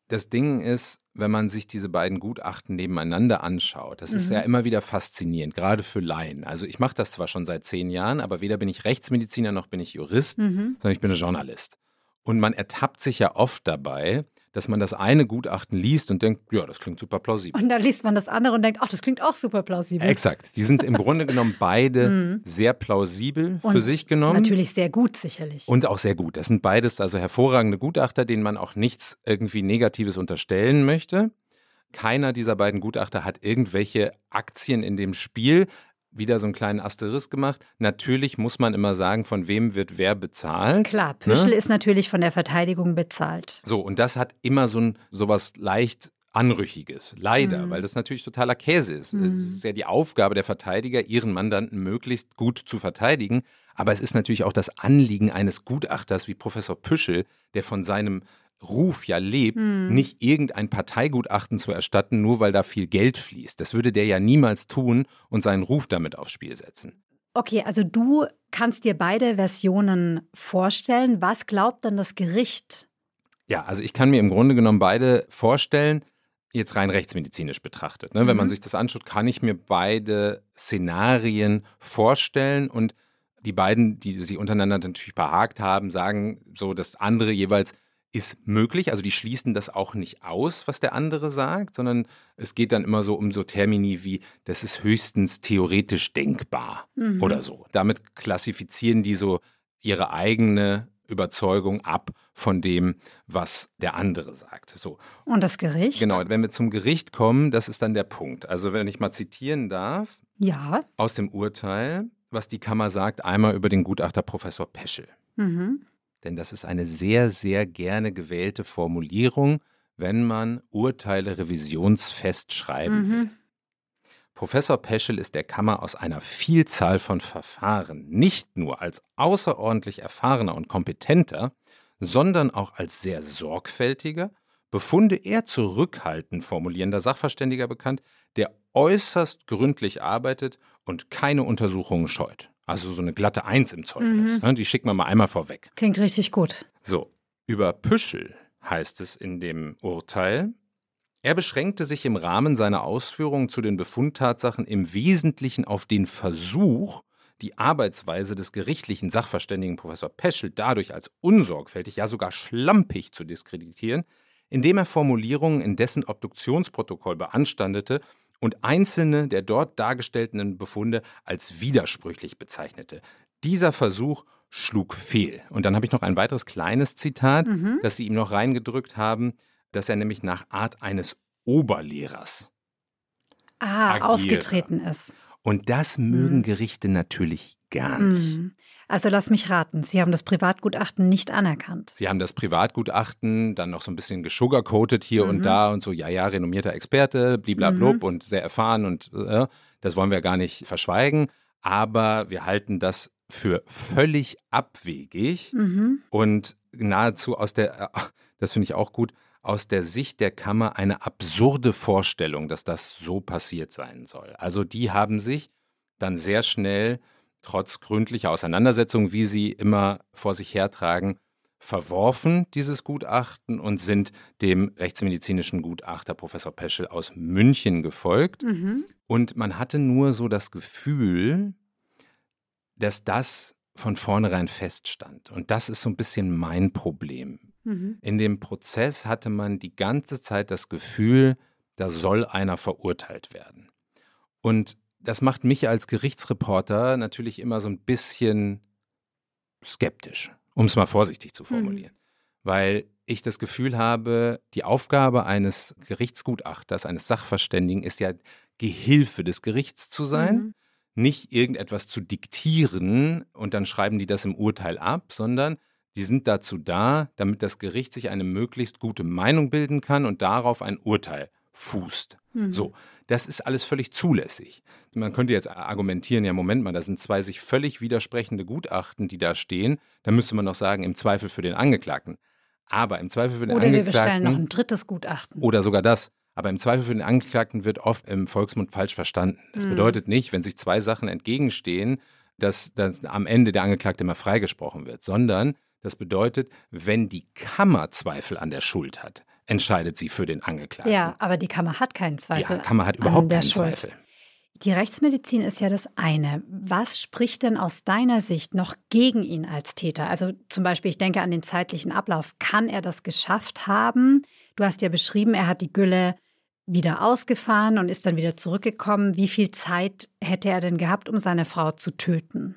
Das Ding ist, wenn man sich diese beiden Gutachten nebeneinander anschaut, das mhm. ist ja immer wieder faszinierend, gerade für Laien. Also ich mache das zwar schon seit zehn Jahren, aber weder bin ich Rechtsmediziner noch bin ich Jurist, mhm. sondern ich bin Journalist. Und man ertappt sich ja oft dabei, dass man das eine Gutachten liest und denkt, ja, das klingt super plausibel. Und dann liest man das andere und denkt, ach, das klingt auch super plausibel. Exakt. Die sind im Grunde genommen beide mhm. sehr plausibel und für sich genommen. Natürlich sehr gut, sicherlich. Und auch sehr gut. Das sind beides also hervorragende Gutachter, denen man auch nichts irgendwie Negatives unterstellen möchte. keiner dieser beiden Gutachter hat irgendwelche Aktien in dem Spiel. Wieder so einen kleinen Asterisk gemacht. Natürlich muss man immer sagen, von wem wird wer bezahlt. Klar, Püschel ne? ist natürlich von der Verteidigung bezahlt. So, und das hat immer so ein sowas leicht Anrüchiges. Leider, mhm. weil das natürlich totaler Käse ist. Mhm. Es ist ja die Aufgabe der Verteidiger, ihren Mandanten möglichst gut zu verteidigen. Aber es ist natürlich auch das Anliegen eines Gutachters wie Professor Püschel, der von seinem Ruf ja lebt, hm. nicht irgendein Parteigutachten zu erstatten, nur weil da viel Geld fließt. Das würde der ja niemals tun und seinen Ruf damit aufs Spiel setzen. Okay, also du kannst dir beide Versionen vorstellen. Was glaubt dann das Gericht? Ja, also ich kann mir im Grunde genommen beide vorstellen, jetzt rein rechtsmedizinisch betrachtet. Ne? Mhm. Wenn man mhm. sich das anschaut, kann ich mir beide Szenarien vorstellen und die beiden, die sich untereinander natürlich behagt haben, sagen so, das andere jeweils ist möglich. Also die schließen das auch nicht aus, was der andere sagt, sondern es geht dann immer so um so Termini wie, das ist höchstens theoretisch denkbar mhm. oder so. Damit klassifizieren die so ihre eigene Überzeugung ab von dem, was der andere sagt. So. Und das Gericht? Genau, wenn wir zum Gericht kommen, das ist dann der Punkt. Also wenn ich mal zitieren darf. Ja. Aus dem Urteil, was die Kammer sagt, einmal über den Gutachter Professor Peschel. Mhm denn das ist eine sehr, sehr gerne gewählte Formulierung, wenn man Urteile revisionsfest schreiben mhm. will. Professor Peschel ist der Kammer aus einer Vielzahl von Verfahren nicht nur als außerordentlich erfahrener und kompetenter, sondern auch als sehr sorgfältiger, Befunde eher zurückhaltend formulierender Sachverständiger bekannt, der äußerst gründlich arbeitet und keine Untersuchungen scheut. Also so eine glatte Eins im Zeugnis. Mhm. Ne? Die schicken wir mal einmal vorweg. Klingt richtig gut. So, über Püschel heißt es in dem Urteil, er beschränkte sich im Rahmen seiner Ausführungen zu den Befundtatsachen im Wesentlichen auf den Versuch, die Arbeitsweise des gerichtlichen Sachverständigen Professor Peschel dadurch als unsorgfältig, ja sogar schlampig zu diskreditieren, indem er Formulierungen in dessen Obduktionsprotokoll beanstandete, und einzelne der dort dargestellten Befunde als widersprüchlich bezeichnete. Dieser Versuch schlug fehl. Und dann habe ich noch ein weiteres kleines Zitat, mhm. das Sie ihm noch reingedrückt haben, dass er nämlich nach Art eines Oberlehrers ah, agiere. aufgetreten ist. Und das mögen mhm. Gerichte natürlich gar nicht. Mhm. Also lass mich raten, Sie haben das Privatgutachten nicht anerkannt. Sie haben das Privatgutachten dann noch so ein bisschen geschuggercoatet hier mhm. und da und so, ja, ja, renommierter Experte, bliblablub mhm. und sehr erfahren und äh, das wollen wir gar nicht verschweigen. Aber wir halten das für völlig abwegig mhm. und nahezu aus der, äh, das finde ich auch gut, aus der Sicht der Kammer eine absurde Vorstellung, dass das so passiert sein soll. Also die haben sich dann sehr schnell trotz gründlicher Auseinandersetzung, wie sie immer vor sich hertragen, verworfen, dieses Gutachten, und sind dem rechtsmedizinischen Gutachter Professor Peschel aus München gefolgt. Mhm. Und man hatte nur so das Gefühl, dass das von vornherein feststand. Und das ist so ein bisschen mein Problem. Mhm. In dem Prozess hatte man die ganze Zeit das Gefühl, da soll einer verurteilt werden. Und das macht mich als Gerichtsreporter natürlich immer so ein bisschen skeptisch, um es mal vorsichtig zu formulieren. Mhm. Weil ich das Gefühl habe, die Aufgabe eines Gerichtsgutachters, eines Sachverständigen ist ja, Gehilfe des Gerichts zu sein, mhm. nicht irgendetwas zu diktieren und dann schreiben die das im Urteil ab, sondern die sind dazu da, damit das Gericht sich eine möglichst gute Meinung bilden kann und darauf ein Urteil fußt. Mhm. So, das ist alles völlig zulässig. Man könnte jetzt argumentieren, ja, Moment mal, da sind zwei sich völlig widersprechende Gutachten, die da stehen. Da müsste man noch sagen, im Zweifel für den Angeklagten. Aber im Zweifel für den oder Angeklagten. Oder wir bestellen noch ein drittes Gutachten. Oder sogar das. Aber im Zweifel für den Angeklagten wird oft im Volksmund falsch verstanden. Das mhm. bedeutet nicht, wenn sich zwei Sachen entgegenstehen, dass, dass am Ende der Angeklagte immer freigesprochen wird, sondern das bedeutet, wenn die Kammer Zweifel an der Schuld hat, entscheidet sie für den Angeklagten. Ja, aber die Kammer hat keinen Zweifel. Die Kammer hat überhaupt keinen Schuld. Zweifel. Die Rechtsmedizin ist ja das eine. Was spricht denn aus deiner Sicht noch gegen ihn als Täter? Also zum Beispiel, ich denke an den zeitlichen Ablauf. Kann er das geschafft haben? Du hast ja beschrieben, er hat die Gülle wieder ausgefahren und ist dann wieder zurückgekommen. Wie viel Zeit hätte er denn gehabt, um seine Frau zu töten?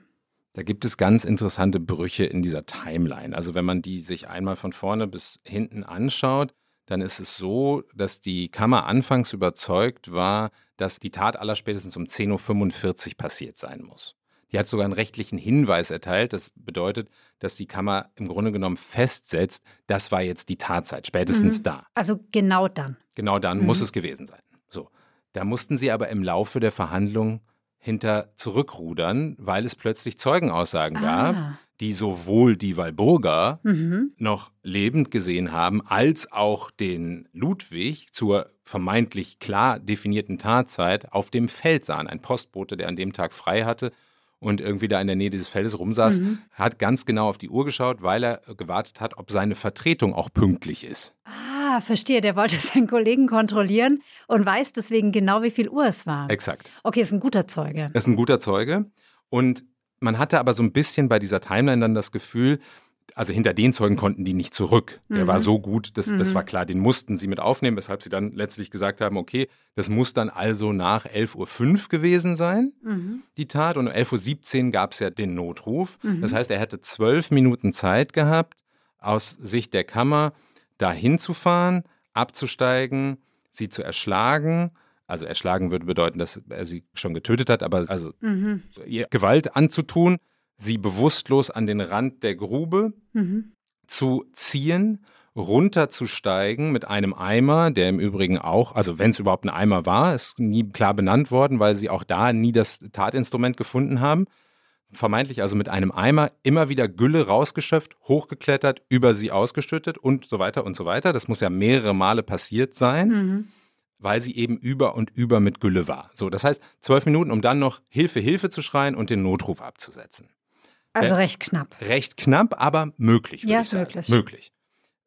Da gibt es ganz interessante Brüche in dieser Timeline. Also wenn man die sich einmal von vorne bis hinten anschaut, dann ist es so, dass die Kammer anfangs überzeugt war, dass die Tat allerspätestens um 10.45 Uhr passiert sein muss. Die hat sogar einen rechtlichen Hinweis erteilt. Das bedeutet, dass die Kammer im Grunde genommen festsetzt, das war jetzt die Tatzeit, spätestens Mhm. da. Also genau dann. Genau dann Mhm. muss es gewesen sein. So. Da mussten sie aber im Laufe der Verhandlung hinter zurückrudern, weil es plötzlich Zeugenaussagen gab, Ah. Die sowohl die Walburga Mhm. noch lebend gesehen haben, als auch den Ludwig zur vermeintlich klar definierten Tatzeit auf dem Feld sahen. Ein Postbote, der an dem Tag frei hatte und irgendwie da in der Nähe dieses Feldes rumsaß, Mhm. hat ganz genau auf die Uhr geschaut, weil er gewartet hat, ob seine Vertretung auch pünktlich ist. Ah, verstehe. Der wollte seinen Kollegen kontrollieren und weiß deswegen genau, wie viel Uhr es war. Exakt. Okay, ist ein guter Zeuge. Ist ein guter Zeuge. Und man hatte aber so ein bisschen bei dieser Timeline dann das Gefühl, also hinter den Zeugen konnten die nicht zurück. Der Mhm. war so gut, das, das Mhm. war klar, den mussten sie mit aufnehmen, weshalb sie dann letztlich gesagt haben, okay, das muss dann also nach 11.05 Uhr gewesen sein, Mhm. die Tat. Und um 11.17 Uhr gab es ja den Notruf. Mhm. Das heißt, er hätte zwölf Minuten Zeit gehabt, aus Sicht der Kammer da hinzufahren, abzusteigen, sie zu erschlagen. Also erschlagen würde bedeuten, dass er sie schon getötet hat, aber also Mhm. ihr Gewalt anzutun, sie bewusstlos an den Rand der Grube Mhm. zu ziehen, runterzusteigen mit einem Eimer, der im Übrigen auch, also wenn es überhaupt ein Eimer war, ist nie klar benannt worden, weil sie auch da nie das Tatinstrument gefunden haben. Vermeintlich also mit einem Eimer immer wieder Gülle rausgeschöpft, hochgeklettert, über sie ausgestüttet und so weiter und so weiter. Das muss ja mehrere Male passiert sein Mhm. Weil sie eben über und über mit Gülle war. So, das heißt, zwölf Minuten, um dann noch Hilfe, Hilfe zu schreien und den Notruf abzusetzen. Also Äh, recht knapp. Recht knapp, aber möglich, Ja, möglich. Möglich.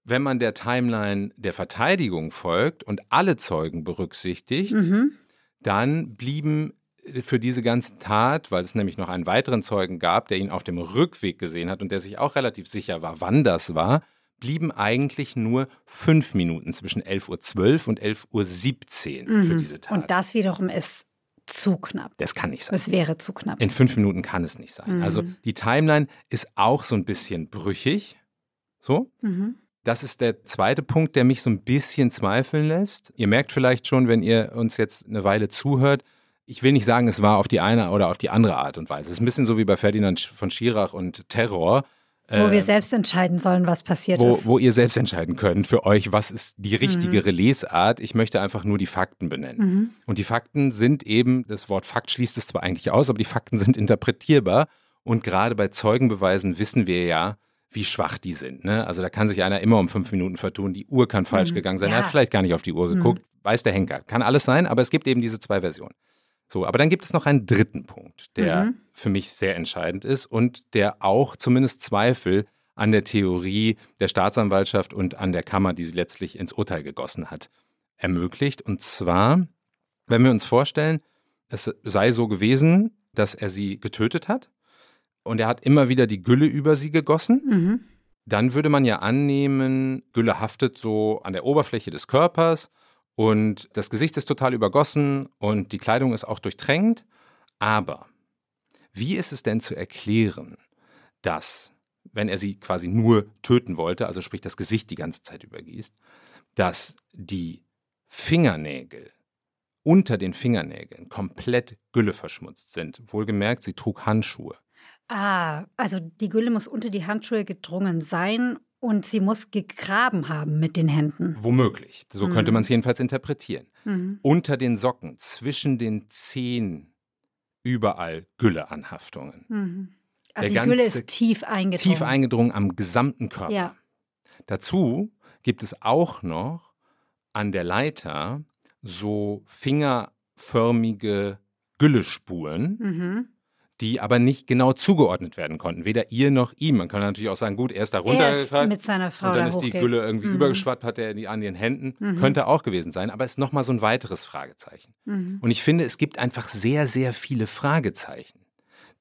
Wenn man der Timeline der Verteidigung folgt und alle Zeugen berücksichtigt, Mhm. dann blieben für diese ganze Tat, weil es nämlich noch einen weiteren Zeugen gab, der ihn auf dem Rückweg gesehen hat und der sich auch relativ sicher war, wann das war, blieben eigentlich nur fünf Minuten zwischen 11.12 Uhr und 11.17 Uhr für Mhm. diese Tat. Und das wiederum ist zu knapp. das kann nicht sein. Das wäre zu knapp. In fünf Minuten kann es nicht sein. Mhm. Also die Timeline ist auch so ein bisschen brüchig. So. Mhm. Das ist der zweite Punkt, der mich so ein bisschen zweifeln lässt. Ihr merkt vielleicht schon, wenn ihr uns jetzt eine Weile zuhört, ich will nicht sagen, es war auf die eine oder auf die andere Art und Weise. Es ist ein bisschen so wie bei Ferdinand von Schirach und Terror. Wo äh, wir selbst entscheiden sollen, was passiert wo, ist. wo ihr selbst entscheiden könnt für euch, was ist die richtigere Mhm. Lesart. Ich möchte einfach nur die Fakten benennen. Mhm. Und die Fakten sind eben, das Wort Fakt schließt es zwar eigentlich aus, aber die Fakten sind interpretierbar. Und gerade bei Zeugenbeweisen wissen wir ja, wie schwach die sind. Ne? Also da kann sich einer immer um fünf Minuten vertun, die Uhr kann falsch Mhm. gegangen sein, Ja. er hat vielleicht gar nicht auf die Uhr Mhm. geguckt, weiß der Henker. Kann alles sein, aber es gibt eben diese zwei Versionen. So, aber dann gibt es noch einen dritten Punkt, der Mhm. für mich sehr entscheidend ist und der auch zumindest Zweifel an der Theorie der Staatsanwaltschaft und an der Kammer, die sie letztlich ins Urteil gegossen hat, ermöglicht. Und zwar, wenn wir uns vorstellen, es sei so gewesen, dass er sie getötet hat und er hat immer wieder die Gülle über sie gegossen, Mhm. dann würde man ja annehmen, Gülle haftet so an der Oberfläche des Körpers und das Gesicht ist total übergossen und die Kleidung ist auch durchtränkt. Aber wie ist es denn zu erklären, dass, wenn er sie quasi nur töten wollte, also sprich das Gesicht die ganze Zeit übergießt, dass die Fingernägel unter den Fingernägeln komplett Gülle verschmutzt sind? Wohlgemerkt, sie trug Handschuhe. Ah, also die Gülle muss unter die Handschuhe gedrungen sein und sie muss gegraben haben mit den Händen. Womöglich. So könnte Mhm. man es jedenfalls interpretieren. Mhm. Unter den Socken, zwischen den Zehen, überall Gülleanhaftungen. Mhm. Also Der die Gülle ist tief eingedrungen. Tief eingedrungen am gesamten Körper. Ja. Dazu gibt es auch noch an der Leiter so fingerförmige Güllespuren, Mhm. Die aber nicht genau zugeordnet werden konnten. Weder ihr noch ihm. Man kann natürlich auch sagen, gut, er ist da Er ist runtergetragen. mit seiner Frau Und dann da ist die Gülle irgendwie Mhm. übergeschwappt, hat er die an den Händen. Mhm. Könnte auch gewesen sein, aber ist nochmal so ein weiteres Fragezeichen. Mhm. Und ich finde, es gibt einfach sehr, sehr viele Fragezeichen,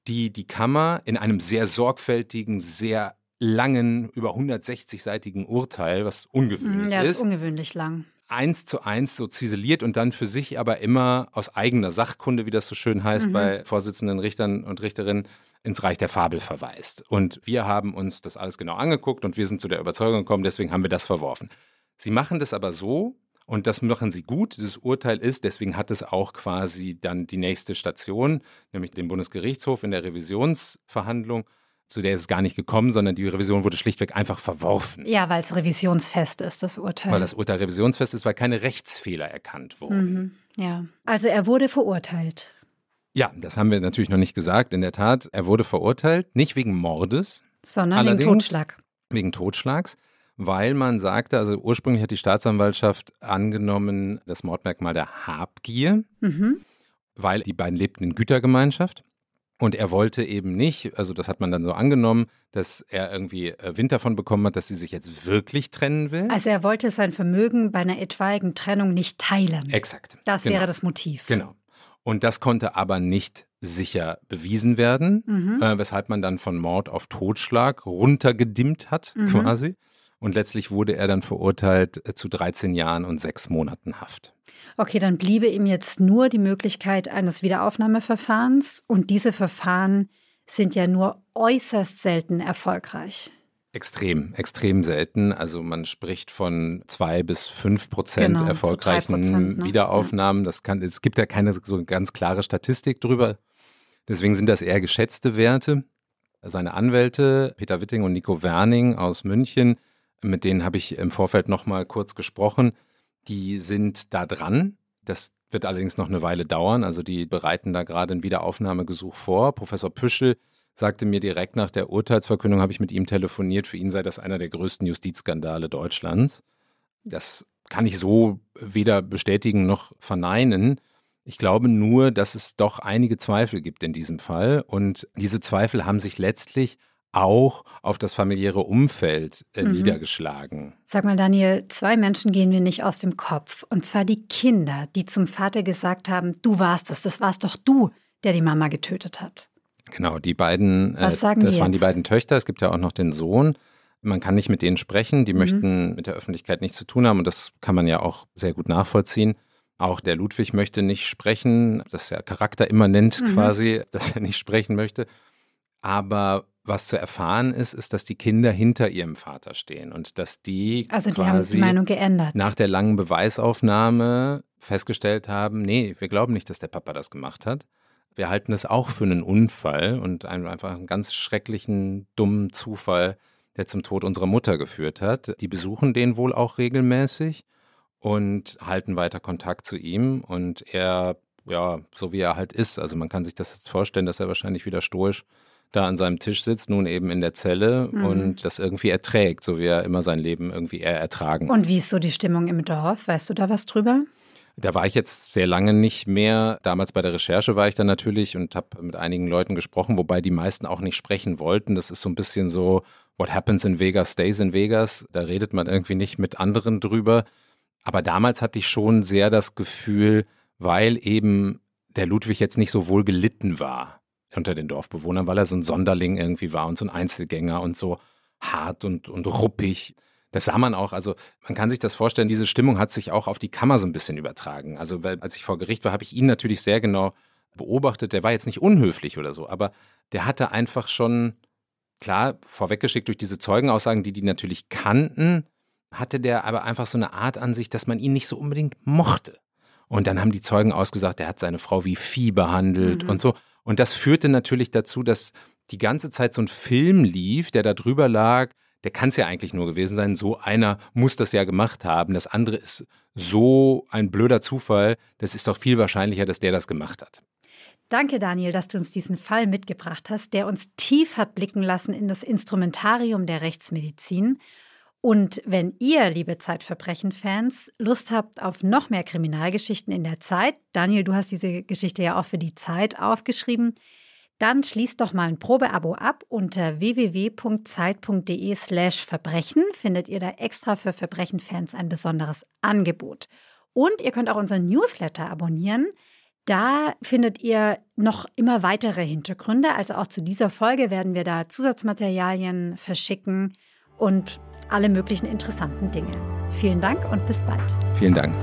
die die Kammer in einem sehr sorgfältigen, sehr langen, über 160-seitigen Urteil, was ungewöhnlich Mhm, Ja, ist ist, ungewöhnlich lang. Eins zu eins so ziseliert und dann für sich aber immer aus eigener Sachkunde, wie das so schön heißt, Mhm. bei Vorsitzenden Richtern und Richterinnen, ins Reich der Fabel verweist. Und wir haben uns das alles genau angeguckt und wir sind zu der Überzeugung gekommen, deswegen haben wir das verworfen. Sie machen das aber so, und das machen sie gut. Dieses Urteil ist, deswegen hat es auch quasi dann die nächste Station, nämlich den Bundesgerichtshof in der Revisionsverhandlung. Zu der ist es gar nicht gekommen, sondern die Revision wurde schlichtweg einfach verworfen. Ja, weil es revisionsfest ist, das Urteil. Weil das Urteil revisionsfest ist, weil keine Rechtsfehler erkannt wurden. Mhm. Ja, also er wurde verurteilt. Ja, das haben wir natürlich noch nicht gesagt. In der Tat, er wurde verurteilt, nicht wegen Mordes, sondern wegen Totschlag. Wegen Totschlags weil man sagte, also ursprünglich hat die Staatsanwaltschaft angenommen, das Mordmerkmal der Habgier, mhm. weil die beiden lebten in Gütergemeinschaft. Und er wollte eben nicht, also das hat man dann so angenommen, dass er irgendwie äh, Wind davon bekommen hat, dass sie sich jetzt wirklich trennen will. Also er wollte sein Vermögen bei einer etwaigen Trennung nicht teilen. Exakt. Das genau. wäre das Motiv. Genau. Und das konnte aber nicht sicher bewiesen werden, mhm. äh, weshalb man dann von Mord auf Totschlag runtergedimmt hat, mhm. quasi. Und letztlich wurde er dann verurteilt äh, zu 13 Jahren und sechs Monaten Haft. Okay, dann bliebe ihm jetzt nur die Möglichkeit eines Wiederaufnahmeverfahrens. Und diese Verfahren sind ja nur äußerst selten erfolgreich. Extrem, extrem selten. Also man spricht von zwei bis fünf Prozent genau, erfolgreichen Prozent, ne? Wiederaufnahmen. Das kann, es gibt ja keine so ganz klare Statistik drüber. Deswegen sind das eher geschätzte Werte. Seine Anwälte, Peter Witting und Nico Werning aus München, mit denen habe ich im Vorfeld noch mal kurz gesprochen. Die sind da dran. Das wird allerdings noch eine Weile dauern. Also die bereiten da gerade ein Wiederaufnahmegesuch vor. Professor Püschel sagte mir direkt nach der Urteilsverkündung, habe ich mit ihm telefoniert, für ihn sei das einer der größten Justizskandale Deutschlands. Das kann ich so weder bestätigen noch verneinen. Ich glaube nur, dass es doch einige Zweifel gibt in diesem Fall. Und diese Zweifel haben sich letztlich auch auf das familiäre Umfeld äh, mhm. niedergeschlagen. Sag mal, Daniel, zwei Menschen gehen mir nicht aus dem Kopf. Und zwar die Kinder, die zum Vater gesagt haben, du warst es, das warst doch du, der die Mama getötet hat. Genau, die beiden, äh, Was sagen das die waren die beiden Töchter, es gibt ja auch noch den Sohn. Man kann nicht mit denen sprechen, die mhm. möchten mit der Öffentlichkeit nichts zu tun haben und das kann man ja auch sehr gut nachvollziehen. Auch der Ludwig möchte nicht sprechen, das ist ja charakterimmanent mhm. quasi, dass er nicht sprechen möchte. Aber was zu erfahren ist, ist, dass die Kinder hinter ihrem Vater stehen und dass die also die haben die Meinung geändert. Nach der langen Beweisaufnahme festgestellt haben, nee, wir glauben nicht, dass der Papa das gemacht hat. Wir halten es auch für einen Unfall und einfach einen ganz schrecklichen, dummen Zufall, der zum Tod unserer Mutter geführt hat. Die besuchen den wohl auch regelmäßig und halten weiter Kontakt zu ihm und er, ja, so wie er halt ist, also man kann sich das jetzt vorstellen, dass er wahrscheinlich wieder stoisch da an seinem Tisch sitzt, nun eben in der Zelle mhm. und das irgendwie erträgt, so wie er immer sein Leben irgendwie eher ertragen. Und wie ist so die Stimmung im Dorf? Weißt du da was drüber? Da war ich jetzt sehr lange nicht mehr. Damals bei der Recherche war ich dann natürlich und habe mit einigen Leuten gesprochen, wobei die meisten auch nicht sprechen wollten. Das ist so ein bisschen so, what happens in Vegas stays in Vegas. Da redet man irgendwie nicht mit anderen drüber. Aber damals hatte ich schon sehr das Gefühl, weil eben der Ludwig jetzt nicht so wohl gelitten war unter den Dorfbewohnern, weil er so ein Sonderling irgendwie war und so ein Einzelgänger und so hart und, und ruppig. Das sah man auch, also man kann sich das vorstellen, diese Stimmung hat sich auch auf die Kammer so ein bisschen übertragen. Also weil, als ich vor Gericht war, habe ich ihn natürlich sehr genau beobachtet. Der war jetzt nicht unhöflich oder so, aber der hatte einfach schon, klar, vorweggeschickt durch diese Zeugenaussagen, die die natürlich kannten, hatte der aber einfach so eine Art an sich, dass man ihn nicht so unbedingt mochte. Und dann haben die Zeugen ausgesagt, er hat seine Frau wie Vieh behandelt mhm. und so. Und das führte natürlich dazu, dass die ganze Zeit so ein Film lief, der da drüber lag. Der kann es ja eigentlich nur gewesen sein. So einer muss das ja gemacht haben. Das andere ist so ein blöder Zufall. Das ist doch viel wahrscheinlicher, dass der das gemacht hat. Danke, Daniel, dass du uns diesen Fall mitgebracht hast, der uns tief hat blicken lassen in das Instrumentarium der Rechtsmedizin und wenn ihr, liebe Zeitverbrechen-Fans, Lust habt auf noch mehr Kriminalgeschichten in der Zeit, Daniel, du hast diese Geschichte ja auch für die Zeit aufgeschrieben, dann schließt doch mal ein Probeabo ab. Unter www.zeit.de/slash Verbrechen findet ihr da extra für Verbrechen-Fans ein besonderes Angebot. Und ihr könnt auch unseren Newsletter abonnieren. Da findet ihr noch immer weitere Hintergründe. Also auch zu dieser Folge werden wir da Zusatzmaterialien verschicken und alle möglichen interessanten Dinge. Vielen Dank und bis bald. Vielen Dank.